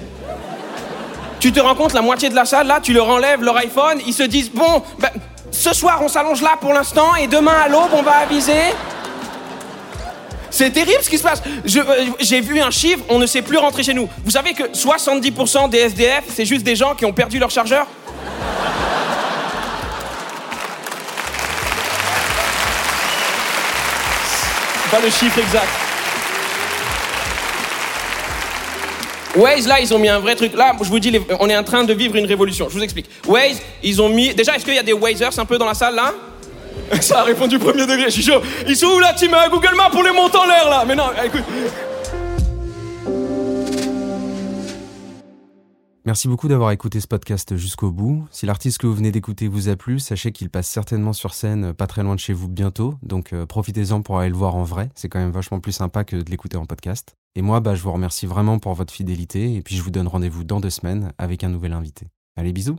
Tu te rends compte, la moitié de la salle, là, tu leur enlèves leur iPhone, ils se disent, bon, ben, ce soir on s'allonge là pour l'instant, et demain à l'aube on va aviser. C'est terrible ce qui se passe. Euh, J'ai vu un chiffre, on ne sait plus rentrer chez nous. Vous savez que 70% des SDF, c'est juste des gens qui ont perdu leur chargeur? Pas le chiffre exact. Waze, là, ils ont mis un vrai truc. Là, je vous dis, on est en train de vivre une révolution. Je vous explique. Waze, ils ont mis. Déjà, est-ce qu'il y a des Wazers un peu dans la salle là? Ça a répondu premier degré, je suis chaud. Ils sont où la team euh, Google Maps pour les monter en l'air là Mais non, écoute. Merci beaucoup d'avoir écouté ce podcast jusqu'au bout. Si l'artiste que vous venez d'écouter vous a plu, sachez qu'il passe certainement sur scène euh, pas très loin de chez vous bientôt, donc euh, profitez-en pour aller le voir en vrai, c'est quand même vachement plus sympa que de l'écouter en podcast. Et moi, bah, je vous remercie vraiment pour votre fidélité, et puis je vous donne rendez-vous dans deux semaines avec un nouvel invité. Allez, bisous